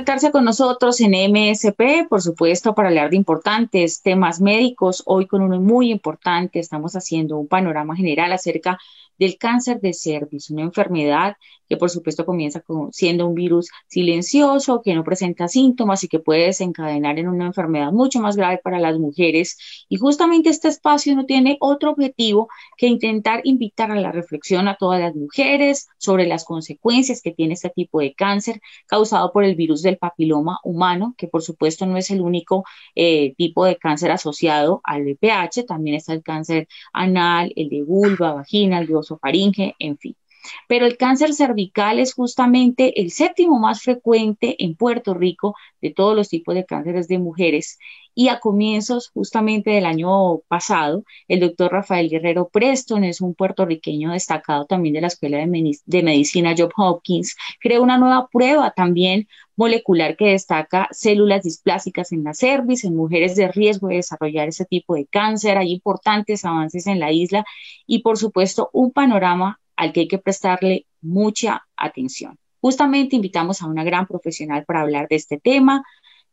Conectarse con nosotros en MSP, por supuesto, para hablar de importantes temas médicos. Hoy con uno muy importante, estamos haciendo un panorama general acerca del cáncer de cervix, una enfermedad que por supuesto comienza siendo un virus silencioso, que no presenta síntomas y que puede desencadenar en una enfermedad mucho más grave para las mujeres. Y justamente este espacio no tiene otro objetivo que intentar invitar a la reflexión a todas las mujeres sobre las consecuencias que tiene este tipo de cáncer causado por el virus del papiloma humano, que por supuesto no es el único eh, tipo de cáncer asociado al VPH, también está el cáncer anal, el de vulva, vagina, el de osofaringe, en fin. Pero el cáncer cervical es justamente el séptimo más frecuente en Puerto Rico de todos los tipos de cánceres de mujeres. Y a comienzos justamente del año pasado, el doctor Rafael Guerrero Preston es un puertorriqueño destacado también de la Escuela de, Medicina Job Hopkins, creó una nueva prueba también molecular que destaca células displásicas en la cervix, en mujeres de riesgo de desarrollar ese tipo de cáncer. Hay importantes avances en la isla y, por supuesto, un panorama al que hay que prestarle mucha atención. Justamente invitamos a una gran profesional para hablar de este tema.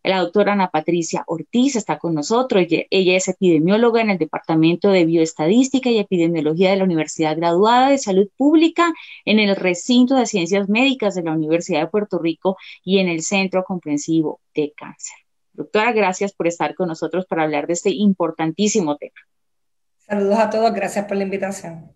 La doctora Ana Patricia Ortiz está con nosotros. Ella, es epidemióloga en el Departamento de Bioestadística y Epidemiología de la Universidad Graduada de Salud Pública en el Recinto de Ciencias Médicas de la Universidad de Puerto Rico y en el Centro Comprensivo de Cáncer. Doctora, gracias por estar con nosotros para hablar de este importantísimo tema. Saludos a todos, gracias por la invitación.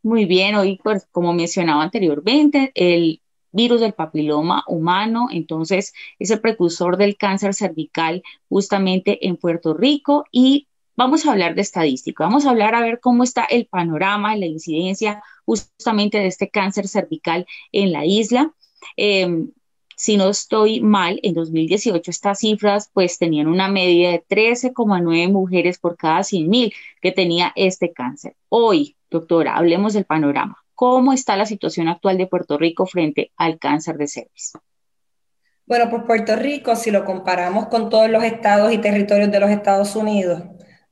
Muy bien, hoy, pues, como mencionaba anteriormente, el virus del papiloma humano, entonces es el precursor del cáncer cervical justamente en Puerto Rico y vamos a hablar de estadística, vamos a hablar a ver cómo está el panorama, la incidencia justamente de este cáncer cervical en la isla. Em, si no estoy mal, en 2018 estas cifras pues tenían una media de 13,9 mujeres por cada 100.000 que tenía este cáncer. Hoy, doctora, hablemos del panorama. ¿Cómo está la situación actual de Puerto Rico frente al cáncer de cervix? Bueno, pues Puerto Rico, si lo comparamos con todos los estados y territorios de los Estados Unidos,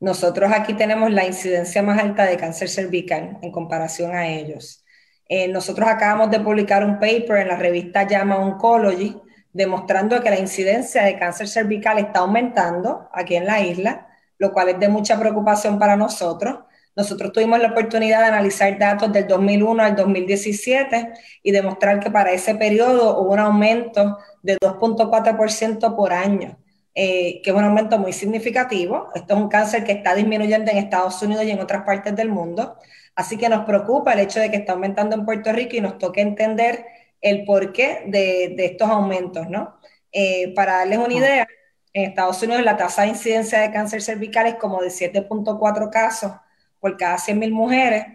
nosotros aquí tenemos la incidencia más alta de cáncer cervical en comparación a ellos. Eh, nosotros acabamos de publicar un paper en la revista Llama Oncology demostrando que la incidencia de cáncer cervical está aumentando aquí en la isla, lo cual es de mucha preocupación para nosotros. Nosotros tuvimos la oportunidad de analizar datos del 2001 al 2017 y demostrar que para ese periodo hubo un aumento de 2.4% por año, eh, que es un aumento muy significativo. Esto es un cáncer que está disminuyendo en Estados Unidos y en otras partes del mundo. Así que nos preocupa el hecho de que está aumentando en Puerto Rico y nos toca entender el porqué de, de estos aumentos, ¿no? Eh, para darles una idea, en Estados Unidos la tasa de incidencia de cáncer cervical es como de 7.4 casos por cada 100.000 mujeres.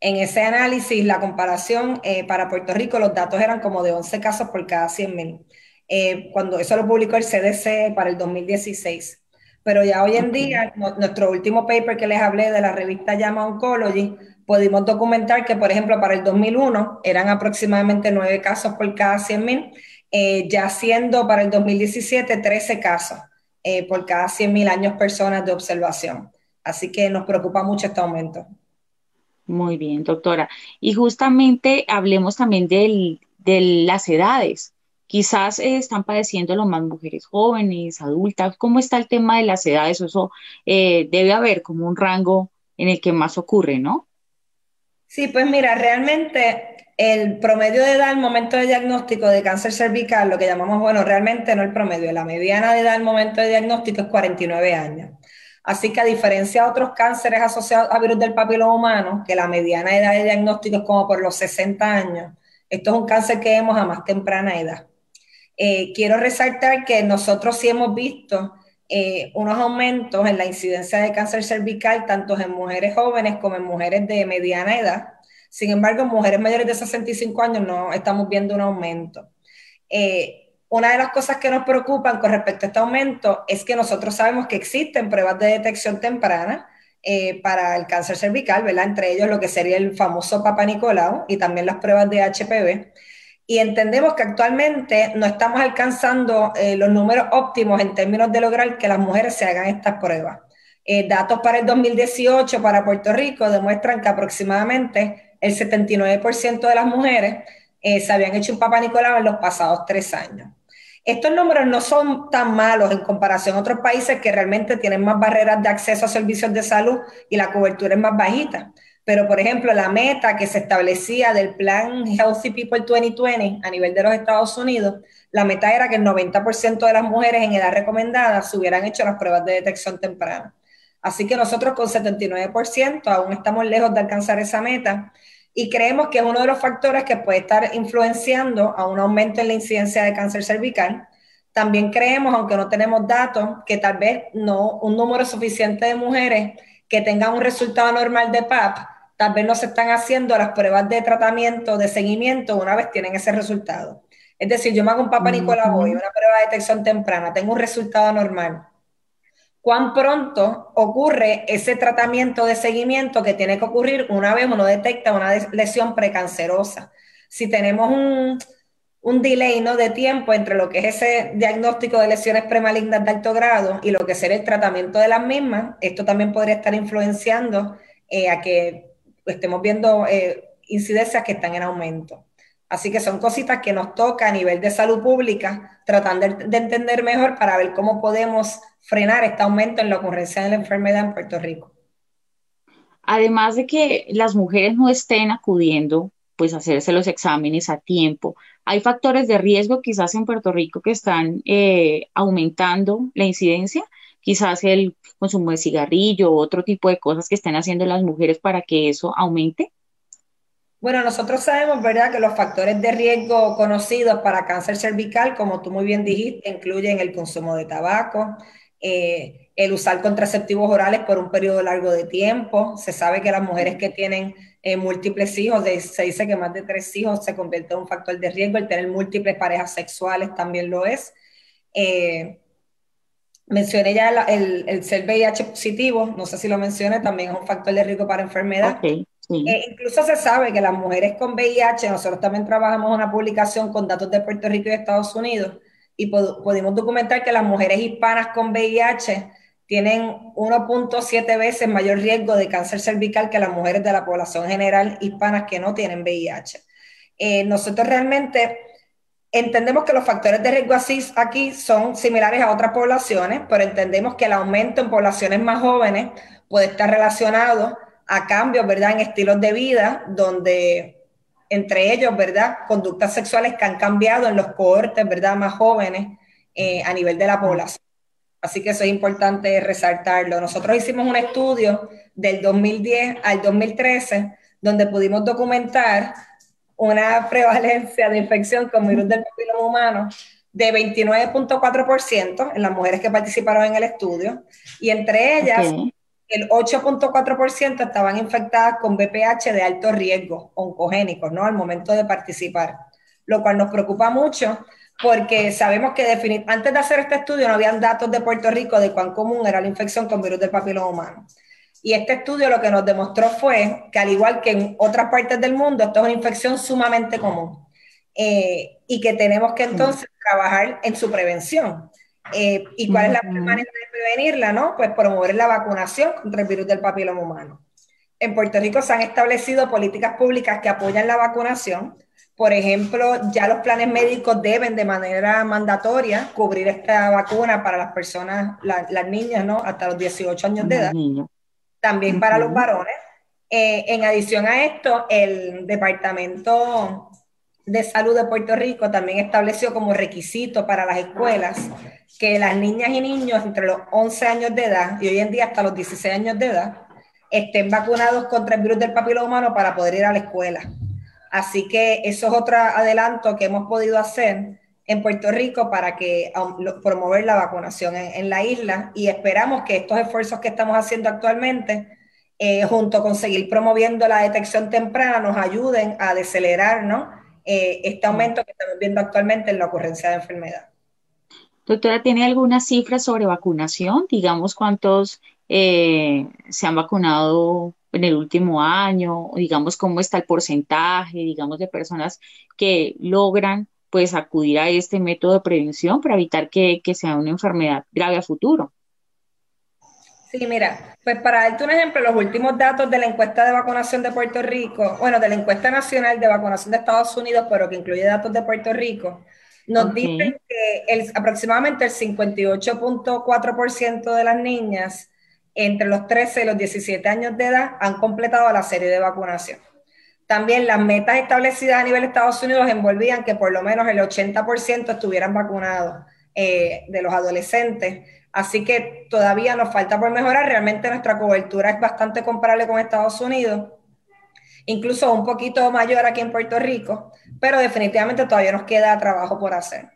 En ese análisis, la comparación eh, para Puerto Rico, los datos eran como de 11 casos por cada 100.000. Eh, cuando eso lo publicó el CDC para el 2016. Pero ya hoy en día, nuestro último paper que les hablé de la revista Llama Oncology, pudimos documentar que, por ejemplo, para el 2001 eran aproximadamente 9 casos por cada 100.000, eh, ya siendo para el 2017 13 casos eh, por cada 100.000 años personas de observación. Así que nos preocupa mucho este aumento. Muy bien, doctora. Y justamente hablemos también de las edades quizás eh, están padeciendo lo más mujeres jóvenes, adultas. ¿Cómo está el tema de las edades? Eso eh, debe haber como un rango en el que más ocurre, ¿no? Sí, pues mira, realmente el promedio de edad al momento de diagnóstico de cáncer cervical, lo que llamamos, bueno, realmente no el promedio, la mediana de edad al momento de diagnóstico es 49 años. Así que a diferencia de otros cánceres asociados a virus del papiloma humano, que la mediana edad de diagnóstico es como por los 60 años, esto es un cáncer que vemos a más temprana edad. Eh, quiero resaltar que nosotros sí hemos visto eh, unos aumentos en la incidencia de cáncer cervical, tanto en mujeres jóvenes como en mujeres de mediana edad. Sin embargo, en mujeres mayores de 65 años no estamos viendo un aumento. Eh, una de las cosas que nos preocupan con respecto a este aumento es que nosotros sabemos que existen pruebas de detección temprana para el cáncer cervical, ¿verdad? Entre ellos lo que sería el famoso Papa Nicolau y también las pruebas de HPV y entendemos que actualmente no estamos alcanzando eh, los números óptimos en términos de lograr que las mujeres se hagan estas pruebas. Eh, datos para el 2018 para Puerto Rico demuestran que aproximadamente el 79% de las mujeres eh, se habían hecho un papá Nicolau en los pasados tres años. Estos números no son tan malos en comparación a otros países que realmente tienen más barreras de acceso a servicios de salud y la cobertura es más bajita. Pero, por ejemplo, la meta que se establecía del plan Healthy People 2020 a nivel de los Estados Unidos, la meta era que el 90% de las mujeres en edad recomendada se hubieran hecho las pruebas de detección temprana. Así que nosotros con 79% aún estamos lejos de alcanzar esa meta y creemos que es uno de los factores que puede estar influenciando a un aumento en la incidencia de cáncer cervical. También creemos, aunque no tenemos datos, que tal vez no un número suficiente de mujeres que tengan un resultado normal de PAP tal vez no se están haciendo las pruebas de tratamiento, de seguimiento, una vez tienen ese resultado. Es decir, yo me hago un Papa Nicolau voy, una prueba de detección temprana, tengo un resultado normal. ¿Cuán pronto ocurre ese tratamiento de seguimiento que tiene que ocurrir una vez uno detecta una lesión precancerosa? Si tenemos un, un delay ¿no? de tiempo entre lo que es ese diagnóstico de lesiones premalignas de alto grado y lo que será el tratamiento de las mismas, esto también podría estar influenciando eh, a que estemos viendo eh, incidencias que están en aumento. Así que son cositas que nos toca a nivel de salud pública, tratando de, entender mejor para ver cómo podemos frenar este aumento en la ocurrencia de la enfermedad en Puerto Rico. Además de que las mujeres no estén acudiendo, pues hacerse los exámenes a tiempo, hay factores de riesgo quizás en Puerto Rico que están eh, aumentando la incidencia, quizás el consumo de cigarrillo otro tipo de cosas que estén haciendo las mujeres para que eso aumente? Bueno, nosotros sabemos, ¿verdad?, que los factores de riesgo conocidos para cáncer cervical, como tú muy bien dijiste, incluyen el consumo de tabaco, eh, el usar contraceptivos orales por un periodo largo de tiempo. Se sabe que las mujeres que tienen eh, múltiples hijos, se dice que más de tres hijos se convierte en un factor de riesgo. El tener múltiples parejas sexuales también lo es. Eh, Mencioné ya el, el, ser VIH positivo, no sé si lo mencioné, también es un factor de riesgo para enfermedad. Eh, incluso se sabe que las mujeres con VIH, nosotros también trabajamos en una publicación con datos de Puerto Rico y de Estados Unidos, y pudimos documentar que las mujeres hispanas con VIH tienen 1.7 veces mayor riesgo de cáncer cervical que las mujeres de la población general hispanas que no tienen VIH. Eh, nosotros realmente Entendemos que los factores de riesgo aquí son similares a otras poblaciones, pero entendemos que el aumento en poblaciones más jóvenes puede estar relacionado a cambios, ¿verdad?, en estilos de vida, donde entre ellos, ¿verdad?, conductas sexuales que han cambiado en los cohortes, ¿verdad?, más jóvenes eh, a nivel de la población. Así que eso es importante resaltarlo. Nosotros hicimos un estudio del 2010 al 2013 donde pudimos documentar una prevalencia de infección con virus del papiloma humano de 29.4% en las mujeres que participaron en el estudio y entre ellas el 8.4% estaban infectadas con BPH de alto riesgo, oncogénicos, ¿no? Al momento de participar, lo cual nos preocupa mucho porque sabemos que antes de hacer este estudio no habían datos de Puerto Rico de cuán común era la infección con virus del papiloma humano. Y este estudio lo que nos demostró fue que al igual que en otras partes del mundo, esto es una infección sumamente común eh, y que tenemos que entonces trabajar en su prevención. Eh, ¿Y cuál es la manera de prevenirla? No? Pues promover la vacunación contra el virus del papiloma humano. En Puerto Rico se han establecido políticas públicas que apoyan la vacunación. Por ejemplo, ya los planes médicos deben de manera mandatoria cubrir esta vacuna para las personas, las niñas, ¿no? Hasta los 18 años de edad también para los varones. Eh, en adición a esto, el Departamento de Salud de Puerto Rico también estableció como requisito para las escuelas que las niñas y niños entre los 11 años de edad y hoy en día hasta los 16 años de edad estén vacunados contra el virus del papiloma humano para poder ir a la escuela. Así que eso es otro adelanto que hemos podido hacer en Puerto Rico para que promover la vacunación en, la isla y esperamos que estos esfuerzos que estamos haciendo actualmente, eh, junto con seguir promoviendo la detección temprana, nos ayuden a decelerar ¿no? Eh, este aumento que estamos viendo actualmente en la ocurrencia de enfermedad. Doctora, ¿tiene alguna cifra sobre vacunación? Digamos, ¿cuántos eh, se han vacunado en el último año? Digamos, ¿cómo está el porcentaje, digamos, de personas que logran pues acudir a este método de prevención para evitar que, sea una enfermedad grave a futuro. Sí, mira, pues para darte un ejemplo, los últimos datos de la encuesta de vacunación de Puerto Rico, bueno, de la encuesta nacional de vacunación de Estados Unidos, pero que incluye datos de Puerto Rico, nos dicen que el, aproximadamente el 58.4% de las niñas entre los 13 y los 17 años de edad han completado la serie de vacunación. También las metas establecidas a nivel de Estados Unidos envolvían que por lo menos el 80% estuvieran vacunados eh, de los adolescentes. Así que todavía nos falta por mejorar. Realmente nuestra cobertura es bastante comparable con Estados Unidos, incluso un poquito mayor aquí en Puerto Rico, pero definitivamente todavía nos queda trabajo por hacer.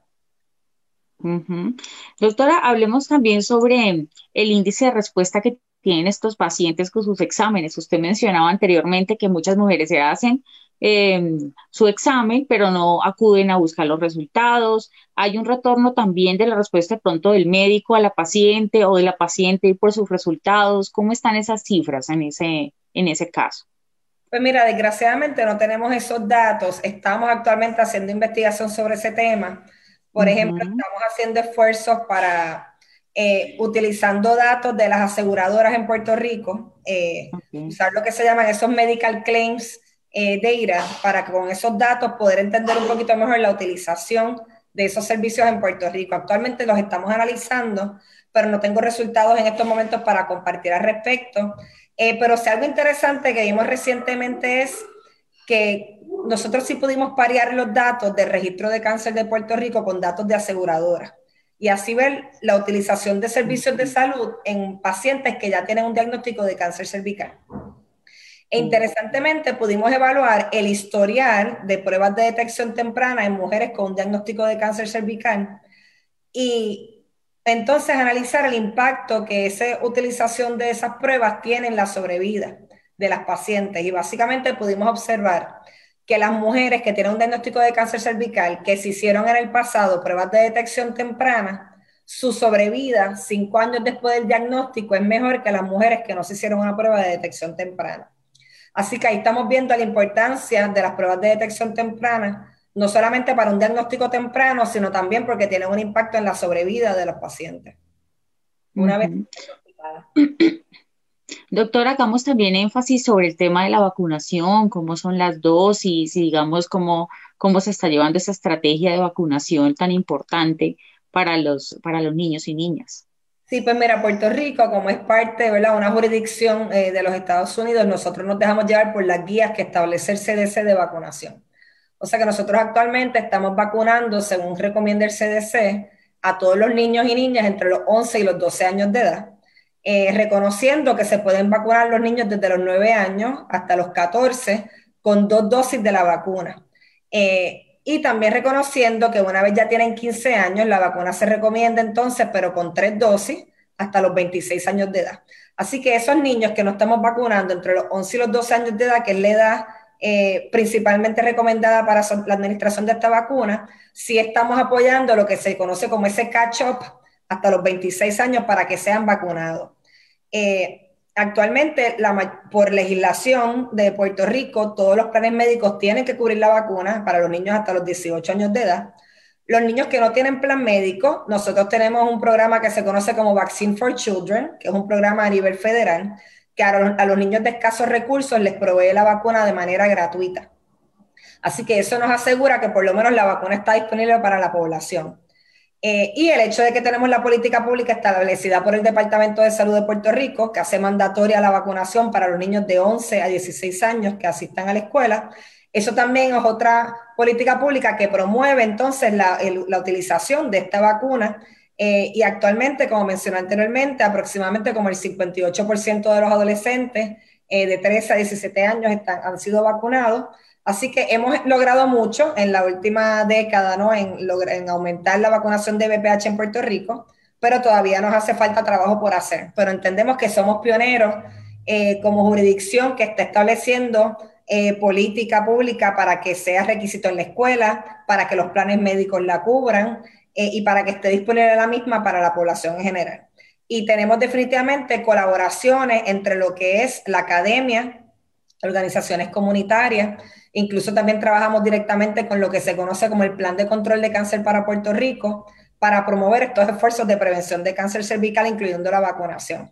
Doctora, hablemos también sobre el índice de respuesta que tienen estos pacientes con sus exámenes. Usted mencionaba anteriormente que muchas mujeres se hacen em, su examen, pero no acuden a buscar los resultados. Hay un retorno también de la respuesta de pronto del médico a la paciente o de la paciente por sus resultados. ¿Cómo están esas cifras en ese, en ese caso? Pues mira, desgraciadamente no tenemos esos datos. Estamos actualmente haciendo investigación sobre ese tema. Por ejemplo, estamos haciendo esfuerzos para eh, utilizando datos de las aseguradoras en Puerto Rico, eh, usar lo que se llaman esos medical claims eh, data para con esos datos poder entender un poquito mejor la utilización de esos servicios en Puerto Rico. Actualmente los estamos analizando, pero no tengo resultados en estos momentos para compartir al respecto. pero si algo interesante que vimos recientemente es que nosotros sí pudimos parear los datos del registro de cáncer de Puerto Rico con datos de aseguradoras y así ver la utilización de servicios de salud en pacientes que ya tienen un diagnóstico de cáncer cervical. E interesantemente pudimos evaluar el historial de pruebas de detección temprana en mujeres con un diagnóstico de cáncer cervical y entonces analizar el impacto que esa utilización de esas pruebas tiene en la sobrevida de las pacientes. Y básicamente pudimos observar que las mujeres que tienen un diagnóstico de cáncer cervical, que se hicieron en el pasado pruebas de detección temprana, su sobrevida cinco años después del diagnóstico es mejor que las mujeres que no se hicieron una prueba de detección temprana. Así que ahí estamos viendo la importancia de las pruebas de detección temprana, no solamente para un diagnóstico temprano, sino también porque tienen un impacto en la sobrevida de los pacientes. Una vez Doctora, hagamos también énfasis sobre el tema de la vacunación, cómo son las dosis y digamos cómo, cómo se está llevando esa estrategia de vacunación tan importante para los, para los niños y niñas. Sí, pues mira, Puerto Rico, como es parte de una jurisdicción eh, de los Estados Unidos, nosotros nos dejamos llevar por las guías que establece el CDC de vacunación. O sea que nosotros actualmente estamos vacunando, según recomienda el CDC, a todos los niños y niñas entre los 11 y los 12 años de edad eh, reconociendo que se pueden vacunar los niños desde los 9 años hasta los 14 con dos dosis de la vacuna. Eh, y también reconociendo que una vez ya tienen 15 años, la vacuna se recomienda entonces, pero con tres dosis hasta los 26 años de edad. Así que esos niños que no estamos vacunando entre los 11 y los 12 años de edad, que es la edad eh, principalmente recomendada para la administración de esta vacuna, sí estamos apoyando lo que se conoce como ese catch-up hasta los 26 años para que sean vacunados. Eh, actualmente, por legislación de Puerto Rico, todos los planes médicos tienen que cubrir la vacuna para los niños hasta los 18 años de edad. Los niños que no tienen plan médico, nosotros tenemos un programa que se conoce como Vaccine for Children, que es un programa a nivel federal, que a los niños de escasos recursos les provee la vacuna de manera gratuita. Así que eso nos asegura que por lo menos la vacuna está disponible para la población. Eh, y el hecho de que tenemos la política pública establecida por el Departamento de Salud de Puerto Rico, que hace mandatoria la vacunación para los niños de 11 a 16 años que asistan a la escuela, eso también es otra política pública que promueve entonces la, utilización de esta vacuna. Eh, y actualmente, como mencioné anteriormente, aproximadamente como el 58% de los adolescentes eh, de 13 a 17 años han sido vacunados. Así que hemos logrado mucho en la última década, ¿no? En, en aumentar la vacunación de BPH en Puerto Rico, pero todavía nos hace falta trabajo por hacer. Pero entendemos que somos pioneros eh, como jurisdicción que está estableciendo eh, política pública para que sea requisito en la escuela, para que los planes médicos la cubran eh, y para que esté disponible la misma para la población en general. Y tenemos definitivamente colaboraciones entre lo que es la academia, organizaciones comunitarias, incluso también trabajamos directamente con lo que se conoce como el Plan de Control de Cáncer para Puerto Rico, para promover estos esfuerzos de prevención de cáncer cervical, incluyendo la vacunación.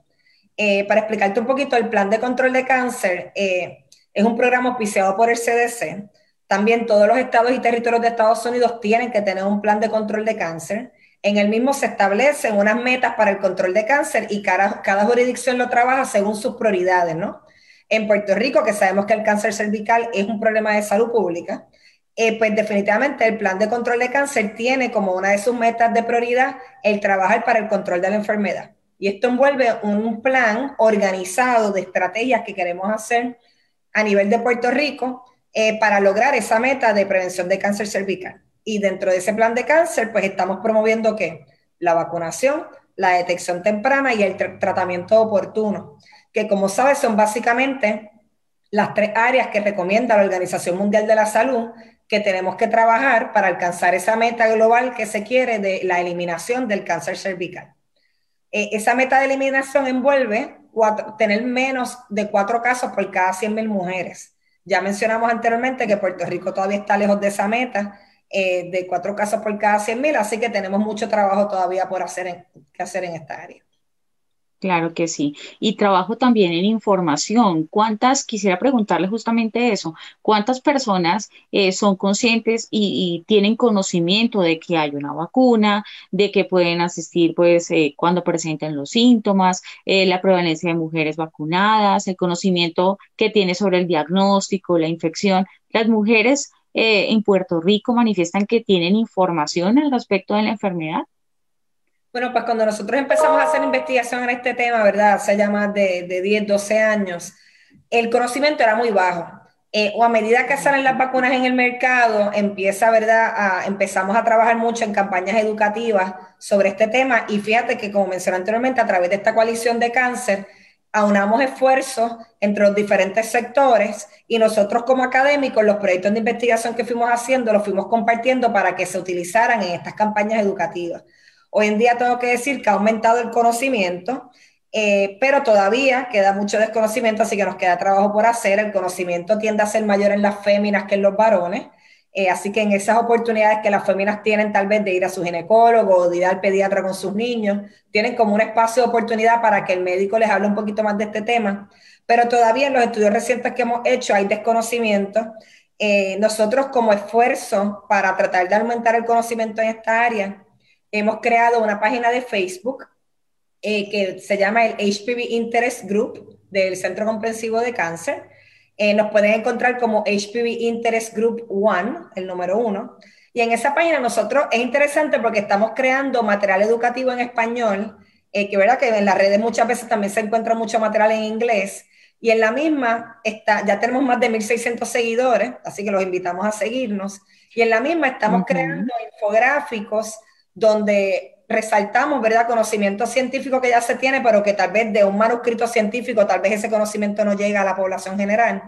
Eh, para explicarte un poquito, el Plan de Control de Cáncer eh, es un programa auspiciado por el CDC. También todos los estados y territorios de Estados Unidos tienen que tener un plan de control de cáncer. En el mismo se establecen unas metas para el control de cáncer y cada, cada jurisdicción lo trabaja según sus prioridades, ¿no? En Puerto Rico, que sabemos que el cáncer cervical es un problema de salud pública, eh, pues definitivamente el plan de control de cáncer tiene como una de sus metas de prioridad el trabajar para el control de la enfermedad. Y esto envuelve un plan organizado de estrategias que queremos hacer a nivel de Puerto Rico eh, para lograr esa meta de prevención de cáncer cervical. Y dentro de ese plan de cáncer, pues estamos promoviendo que la vacunación, la detección temprana y el tratamiento oportuno que como sabes son básicamente las tres áreas que recomienda la Organización Mundial de la Salud que tenemos que trabajar para alcanzar esa meta global que se quiere de la eliminación del cáncer cervical. Eh, esa meta de eliminación envuelve tener menos de cuatro casos por cada 100.000 mujeres. Ya mencionamos anteriormente que Puerto Rico todavía está lejos de esa meta eh, de cuatro casos por cada 100.000, así que tenemos mucho trabajo todavía por hacer que hacer en esta área. Claro que sí. Y trabajo también en información. ¿Cuántas, quisiera preguntarle justamente eso, cuántas personas eh, son conscientes y, tienen conocimiento de que hay una vacuna, de que pueden asistir pues eh, cuando presenten los síntomas, eh, la prevalencia de mujeres vacunadas, el conocimiento que tiene sobre el diagnóstico, la infección? Las mujeres en Puerto Rico manifiestan que tienen información al respecto de la enfermedad. Bueno, pues cuando nosotros empezamos a hacer investigación en este tema, ¿verdad? Hace ya más de, de 10, 12 años, el conocimiento era muy bajo. Eh, o a medida que salen las vacunas en el mercado, empieza, ¿verdad? A, empezamos a trabajar mucho en campañas educativas sobre este tema y fíjate que, como mencioné anteriormente, a través de esta coalición de cáncer, aunamos esfuerzos entre los diferentes sectores y nosotros como académicos, los proyectos de investigación que fuimos haciendo, los fuimos compartiendo para que se utilizaran en estas campañas educativas. Hoy en día tengo que decir que ha aumentado el conocimiento, eh, pero todavía queda mucho desconocimiento, así que nos queda trabajo por hacer. El conocimiento tiende a ser mayor en las féminas que en los varones. Eh, así que en esas oportunidades que las féminas tienen tal vez de ir a su ginecólogo o de ir al pediatra con sus niños, tienen como un espacio de oportunidad para que el médico les hable un poquito más de este tema. Pero todavía en los estudios recientes que hemos hecho hay desconocimiento. Eh, nosotros como esfuerzo para tratar de aumentar el conocimiento en esta área, hemos creado una página de Facebook eh, que se llama el HPV Interest Group del Centro Comprensivo de Cáncer. Eh, nos pueden encontrar como HPV Interest Group One, el número uno. Y en esa página nosotros es interesante porque estamos creando material educativo en español, eh, que verdad que en las redes muchas veces también se encuentra mucho material en inglés. Y en la misma está, ya tenemos más de 1.600 seguidores, así que los invitamos a seguirnos. Y en la misma estamos creando infográficos donde resaltamos, ¿verdad?, conocimiento científico que ya se tiene, pero que tal vez de un manuscrito científico, tal vez ese conocimiento no llega a la población general,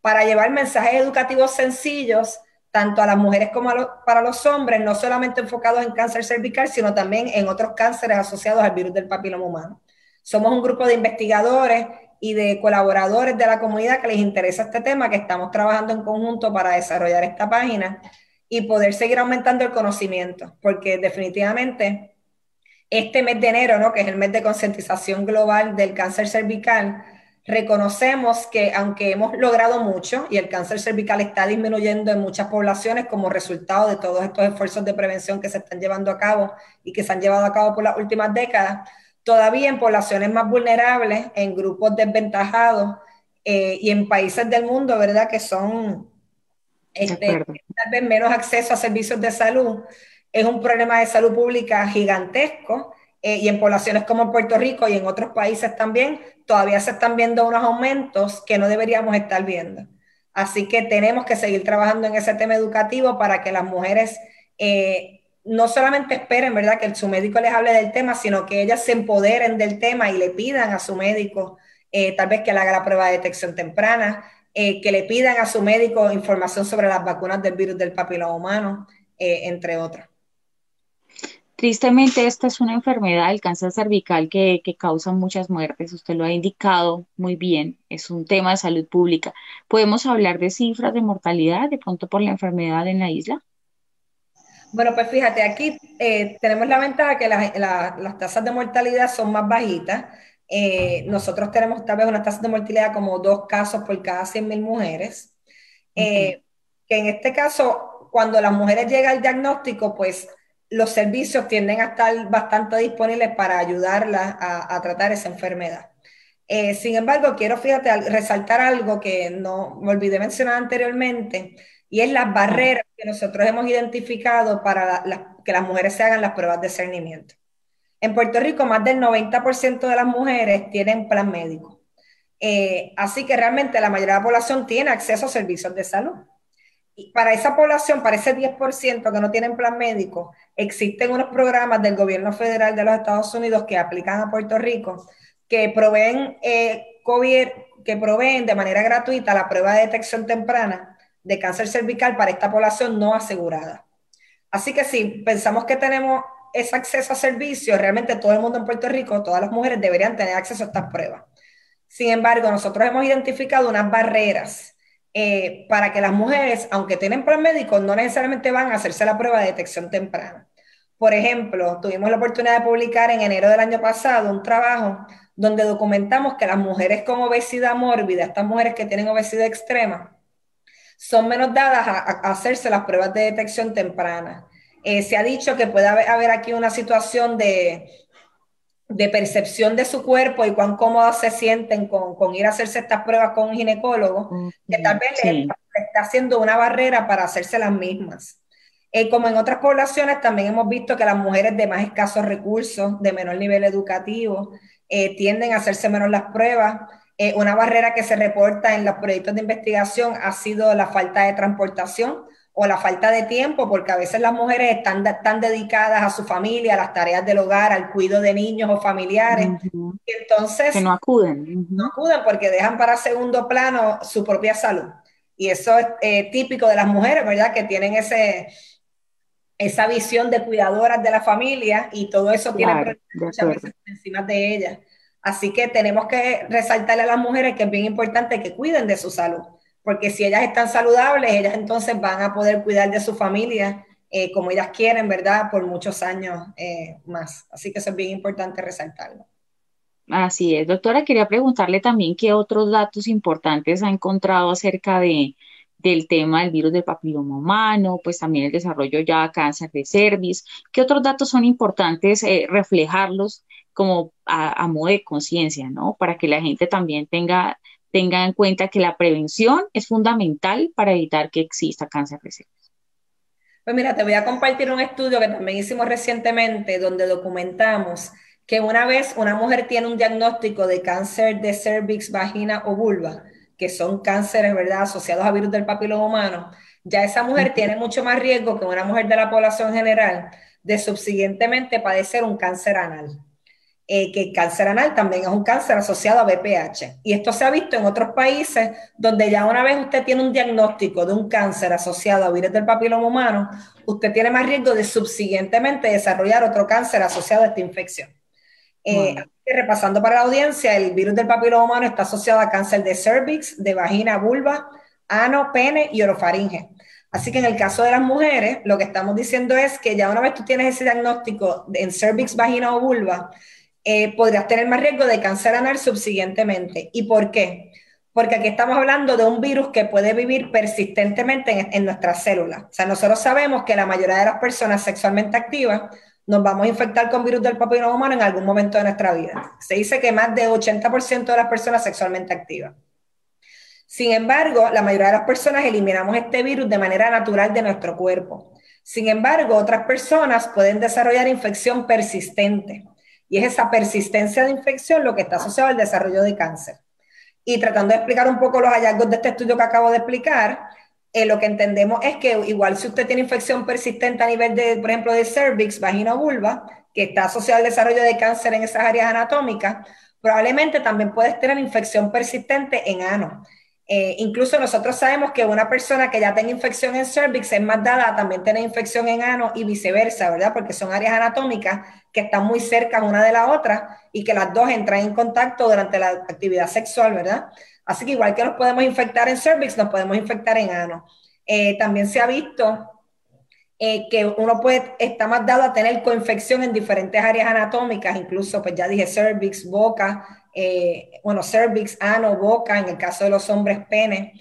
para llevar mensajes educativos sencillos, tanto a las mujeres como para los hombres, no solamente enfocados en cáncer cervical, sino también en otros cánceres asociados al virus del papiloma humano. Somos un grupo de investigadores y de colaboradores de la comunidad que les interesa este tema, que estamos trabajando en conjunto para desarrollar esta página y poder seguir aumentando el conocimiento, porque definitivamente este mes de enero, ¿no? que es el mes de concientización global del cáncer cervical, reconocemos que aunque hemos logrado mucho y el cáncer cervical está disminuyendo en muchas poblaciones como resultado de todos estos esfuerzos de prevención que se están llevando a cabo y que se han llevado a cabo por las últimas décadas, todavía en poblaciones más vulnerables, en grupos desventajados eh, y en países del mundo, ¿verdad? Que son este, tal vez menos acceso a servicios de salud, es un problema de salud pública gigantesco eh, y en poblaciones como Puerto Rico y en otros países también, todavía se están viendo unos aumentos que no deberíamos estar viendo. Así que tenemos que seguir trabajando en ese tema educativo para que las mujeres eh, no solamente esperen, ¿verdad?, que su médico les hable del tema, sino que ellas se empoderen del tema y le pidan a su médico eh, tal vez que le haga la prueba de detección temprana, eh, que le pidan a su médico información sobre las vacunas del virus del papiloma humano, entre otras. Tristemente, esta es una enfermedad, el cáncer cervical, que, causa muchas muertes. Usted lo ha indicado muy bien. Es un tema de salud pública. ¿Podemos hablar de cifras de mortalidad de pronto por la enfermedad en la isla? Bueno, pues fíjate, aquí eh, tenemos la ventaja que las tasas de mortalidad son más bajitas. Eh, nosotros tenemos tal vez una tasa de mortalidad como dos casos por cada 100.000 mujeres. Eh, que en este caso, cuando las mujeres llegan al diagnóstico, pues los servicios tienden a estar bastante disponibles para ayudarlas a, tratar esa enfermedad. Eh, sin embargo, quiero, fíjate, resaltar algo que no me olvidé mencionar anteriormente, y es las barreras que nosotros hemos identificado para que las mujeres se hagan las pruebas de cernimiento. En Puerto Rico, más del 90% de las mujeres tienen plan médico. Eh, así que realmente la mayoría de la población tiene acceso a servicios de salud para esa población, para ese 10% que no tienen plan médico, existen unos programas del gobierno federal de los Estados Unidos que aplican a Puerto Rico que proveen, eh, que proveen de manera gratuita la prueba de detección temprana de cáncer cervical para esta población no asegurada. Así que si pensamos que tenemos ese acceso a servicios, realmente todo el mundo en Puerto Rico, todas las mujeres deberían tener acceso a estas pruebas. Sin embargo, nosotros hemos identificado unas barreras eh, para que las mujeres, aunque tienen plan médico, no necesariamente van a hacerse la prueba de detección temprana. Por ejemplo, tuvimos la oportunidad de publicar en enero del año pasado un trabajo donde documentamos que las mujeres con obesidad mórbida, estas mujeres que tienen obesidad extrema, son menos dadas a, hacerse las pruebas de detección temprana. Eh, se ha dicho que puede haber aquí una situación de de percepción de su cuerpo y cuán cómodos se sienten con, ir a hacerse estas pruebas con un ginecólogo, que tal vez le, está haciendo una barrera para hacerse las mismas. Eh, como en otras poblaciones, también hemos visto que las mujeres de más escasos recursos, de menor nivel educativo, eh, tienden a hacerse menos las pruebas. Eh, una barrera que se reporta en los proyectos de investigación ha sido la falta de transportación o la falta de tiempo, porque a veces las mujeres están tan dedicadas a su familia, a las tareas del hogar, al cuidado de niños o familiares, entonces... Que no acuden. No acuden porque dejan para segundo plano su propia salud. Y eso es eh, típico de las mujeres, ¿verdad? Que tienen ese, esa visión de cuidadoras de la familia y todo eso tiene muchas veces encima de ellas. Así que tenemos que resaltarle a las mujeres que es bien importante que cuiden de su salud porque si ellas están saludables, ellas entonces van a poder cuidar de su familia eh, como ellas quieren, ¿verdad? Por muchos años eh, más. Así que eso es bien importante resaltarlo. Así es, doctora, quería preguntarle también qué otros datos importantes ha encontrado acerca de, del tema del virus del papiloma humano, pues también el desarrollo ya cáncer de cervix. ¿Qué otros datos son importantes eh, reflejarlos como a, a modo de conciencia, ¿no? Para que la gente también tenga tenga en cuenta que la prevención es fundamental para evitar que exista cáncer de cervix. Pues mira, te voy a compartir un estudio que también hicimos recientemente donde documentamos que una vez una mujer tiene un diagnóstico de cáncer de cervix, vagina o vulva, que son cánceres, ¿verdad?, asociados a virus del papiloma humano, ya esa mujer tiene mucho más riesgo que una mujer de la población general de subsiguientemente padecer un cáncer anal. Eh, que el cáncer anal también es un cáncer asociado a BPH. Y esto se ha visto en otros países donde ya una vez usted tiene un diagnóstico de un cáncer asociado a virus del papiloma humano, usted tiene más riesgo de subsiguientemente desarrollar otro cáncer asociado a esta infección. Eh, repasando para la audiencia, el virus del papiloma humano está asociado a cáncer de cervix, de vagina, vulva, ano, pene y orofaringe. Así que en el caso de las mujeres, lo que estamos diciendo es que ya una vez tú tienes ese diagnóstico en cervix, vagina o vulva, eh, podrías tener más riesgo de cáncer anal subsiguientemente. ¿Y por qué? Porque aquí estamos hablando de un virus que puede vivir persistentemente en, nuestras células. O sea, nosotros sabemos que la mayoría de las personas sexualmente activas nos vamos a infectar con virus del papiloma humano en algún momento de nuestra vida. Se dice que más de 80% de las personas sexualmente activas. Sin embargo, la mayoría de las personas eliminamos este virus de manera natural de nuestro cuerpo. Sin embargo, otras personas pueden desarrollar infección persistente. Y es esa persistencia de infección lo que está asociado al desarrollo de cáncer. Y tratando de explicar un poco los hallazgos de este estudio que acabo de explicar, eh, lo que entendemos es que igual si usted tiene infección persistente a nivel de, por ejemplo, de cervix, vagina o vulva, que está asociado al desarrollo de cáncer en esas áreas anatómicas, probablemente también puedes tener infección persistente en ano. Eh, incluso nosotros sabemos que una persona que ya tenga infección en cervix es más dada a también tener infección en ano y viceversa, ¿verdad? Porque son áreas anatómicas que están muy cerca una de la otra y que las dos entran en contacto durante la actividad sexual, ¿verdad? Así que igual que nos podemos infectar en cervix, nos podemos infectar en ano. Eh, también se ha visto eh, que uno puede, está más dado a tener coinfección en diferentes áreas anatómicas, incluso, pues ya dije, cervix, boca, eh, bueno, cervix, ano, boca, en el caso de los hombres, pene.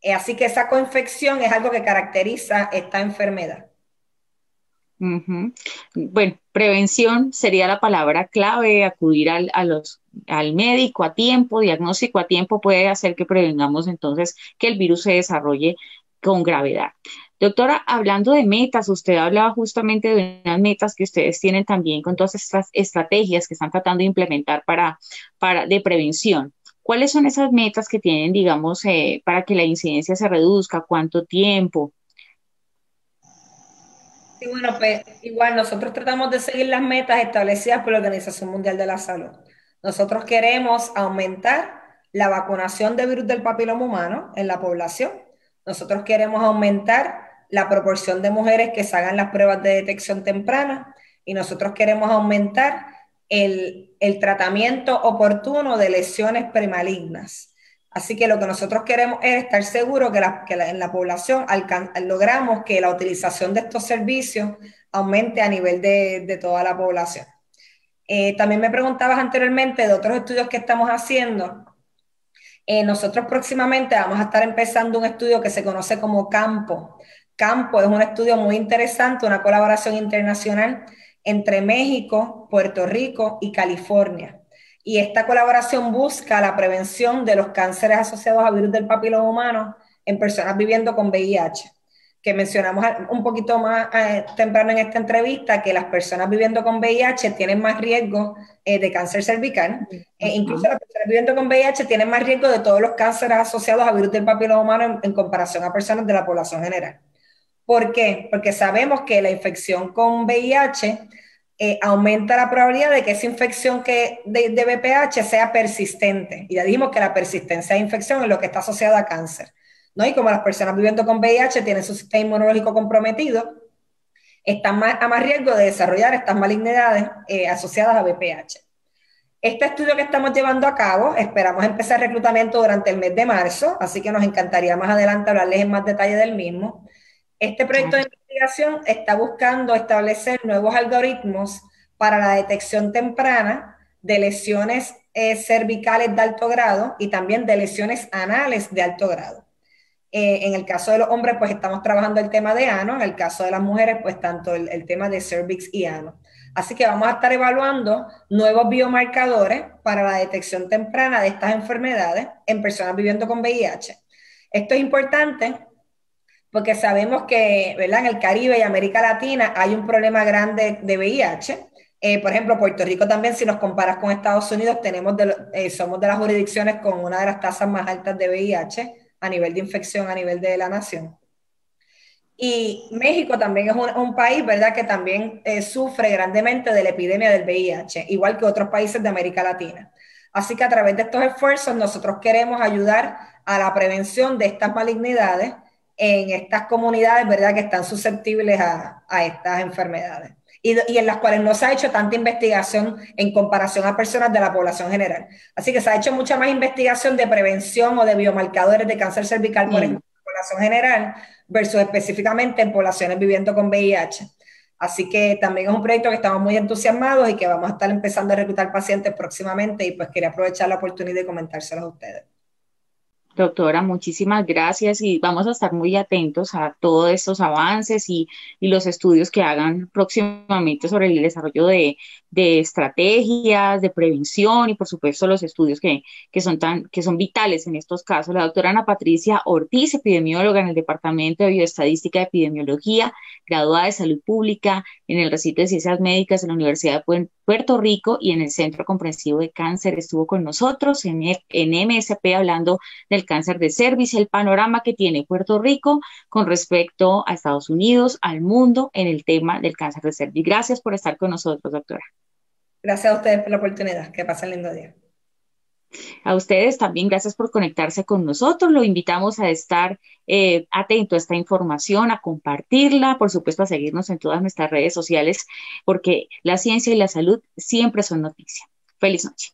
Eh, así que esa coinfección es algo que caracteriza esta enfermedad. Bueno, prevención sería la palabra clave, acudir al, al médico a tiempo, diagnóstico a tiempo puede hacer que prevengamos entonces que el virus se desarrolle con gravedad. Doctora, hablando de metas, usted hablaba justamente de unas metas que ustedes tienen también con todas estas estrategias que están tratando de implementar para, para de prevención. ¿Cuáles son esas metas que tienen, digamos, eh, para que la incidencia se reduzca? ¿Cuánto tiempo? Sí, bueno, pues igual nosotros tratamos de seguir las metas establecidas por la Organización Mundial de la Salud. Nosotros queremos aumentar la vacunación de virus del papiloma humano en la población. Nosotros queremos aumentar la proporción de mujeres que se hagan las pruebas de detección temprana y nosotros queremos aumentar el, tratamiento oportuno de lesiones premalignas. Así que lo que nosotros queremos es estar seguros que, en la población logramos que la utilización de estos servicios aumente a nivel de, toda la población. Eh, también me preguntabas anteriormente de otros estudios que estamos haciendo. Eh, nosotros próximamente vamos a estar empezando un estudio que se conoce como Campo, campo. Es un estudio muy interesante, una colaboración internacional entre México, Puerto Rico y California. Y esta colaboración busca la prevención de los cánceres asociados a virus del papiloma humano en personas viviendo con VIH, que mencionamos un poquito más eh, temprano en esta entrevista, que las personas viviendo con VIH tienen más riesgo eh, de cáncer cervical. e incluso las personas viviendo con VIH tienen más riesgo de todos los cánceres asociados a virus del papiloma humano en comparación a personas de la población general. ¿Por qué? Porque sabemos que la infección con VIH eh, aumenta la probabilidad de que esa infección que de, de, VPH sea persistente. Y ya dijimos que la persistencia de infección es lo que está asociado a cáncer. ¿no? Y como las personas viviendo con VIH tienen su sistema inmunológico comprometido, están más, a más riesgo de desarrollar estas malignidades eh, asociadas a VPH. Este estudio que estamos llevando a cabo, esperamos empezar reclutamiento durante el mes de marzo, así que nos encantaría más adelante hablarles en más detalle del mismo. Este proyecto de investigación está buscando establecer nuevos algoritmos para la detección temprana de lesiones eh, cervicales de alto grado y también de lesiones anales de alto grado. Eh, en el caso de los hombres, pues estamos trabajando el tema de ano, en el caso de las mujeres, pues tanto el, el tema de cervix y ano. Así que vamos a estar evaluando nuevos biomarcadores para la detección temprana de estas enfermedades en personas viviendo con VIH. Esto es importante porque sabemos que ¿verdad? en el Caribe y América Latina hay un problema grande de VIH. Eh, por ejemplo, Puerto Rico también, si nos comparas con Estados Unidos, tenemos eh, somos de las jurisdicciones con una de las tasas más altas de VIH a nivel de infección, a nivel de la nación. Y México también es un, país, ¿verdad?, que también eh, sufre grandemente de la epidemia del VIH, igual que otros países de América Latina. Así que a través de estos esfuerzos nosotros queremos ayudar a la prevención de estas malignidades en estas comunidades, ¿verdad?, que están susceptibles a, estas enfermedades y, en las cuales no se ha hecho tanta investigación en comparación a personas de la población general. Así que se ha hecho mucha más investigación de prevención o de biomarcadores de cáncer cervical, por mm. ejemplo, en la población general, versus específicamente en poblaciones viviendo con VIH. Así que también es un proyecto que estamos muy entusiasmados y que vamos a estar empezando a reclutar pacientes próximamente y pues quería aprovechar la oportunidad de comentárselos a ustedes. Doctora, muchísimas gracias y vamos a estar muy atentos a todos estos avances y, los estudios que hagan próximamente sobre el desarrollo de, de estrategias, de prevención y por supuesto los estudios que, que, son tan, que son vitales en estos casos. La doctora Ana Patricia Ortiz, epidemióloga en el Departamento de Bioestadística y Epidemiología, graduada de Salud Pública en el Recinto de Ciencias Médicas de la Universidad de Puerto Rico y en el Centro Comprensivo de Cáncer, estuvo con nosotros en, en MSP hablando del cáncer de cervix, el panorama que tiene Puerto Rico con respecto a Estados Unidos, al mundo en el tema del cáncer de cervix. Gracias por estar con nosotros, doctora. Gracias a ustedes por la oportunidad. Que pasen lindo día. A ustedes también, gracias por conectarse con nosotros. Lo invitamos a estar eh, atento a esta información, a compartirla, por supuesto, a seguirnos en todas nuestras redes sociales, porque la ciencia y la salud siempre son noticia. Feliz noche.